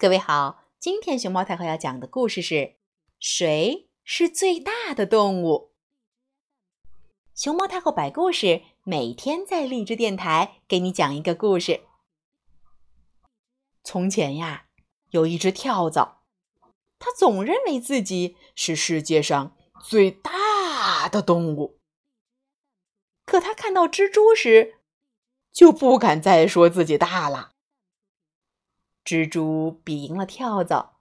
各位好，今天熊猫太后要讲的故事是：谁是最大的动物？熊猫太后摆故事，每天在荔枝电台给你讲一个故事。从前呀，有一只跳蚤，它总认为自己是世界上最大的动物。可它看到蜘蛛时，就不敢再说自己大了。蜘蛛比赢了跳蚤，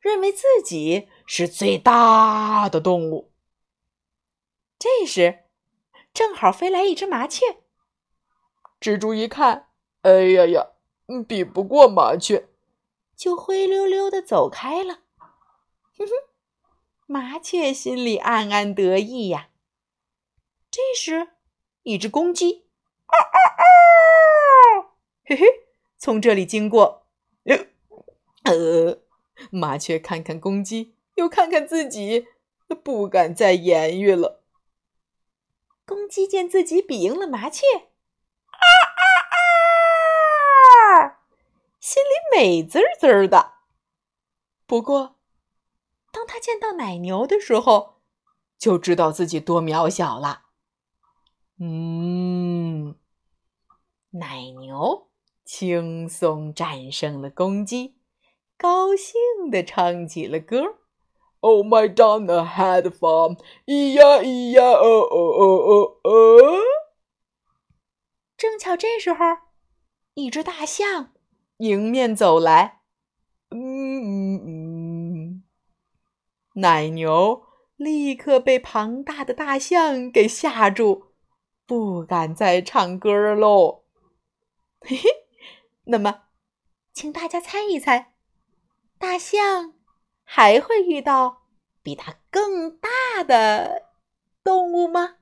认为自己是最大的动物。这时，正好飞来一只麻雀。蜘蛛一看，哎呀呀，比不过麻雀，就灰溜溜的走开了。哼哼，麻雀心里暗暗得意呀。这时，一只公鸡，啊啊啊！嘿嘿，从这里经过。呃，麻雀看看公鸡，又看看自己，不敢再言语了。公鸡见自己比赢了麻雀，啊啊啊！心里美滋滋的。不过，当他见到奶牛的时候，就知道自己多渺小了。嗯，奶牛轻松战胜了公鸡。高兴地唱起了歌：“Oh my down the head farm，咿呀咿呀哦哦哦哦哦。”正巧这时候，一只大象迎面走来。嗯嗯嗯，奶牛立刻被庞大的大象给吓住，不敢再唱歌喽。嘿嘿，那么，请大家猜一猜。大象还会遇到比它更大的动物吗？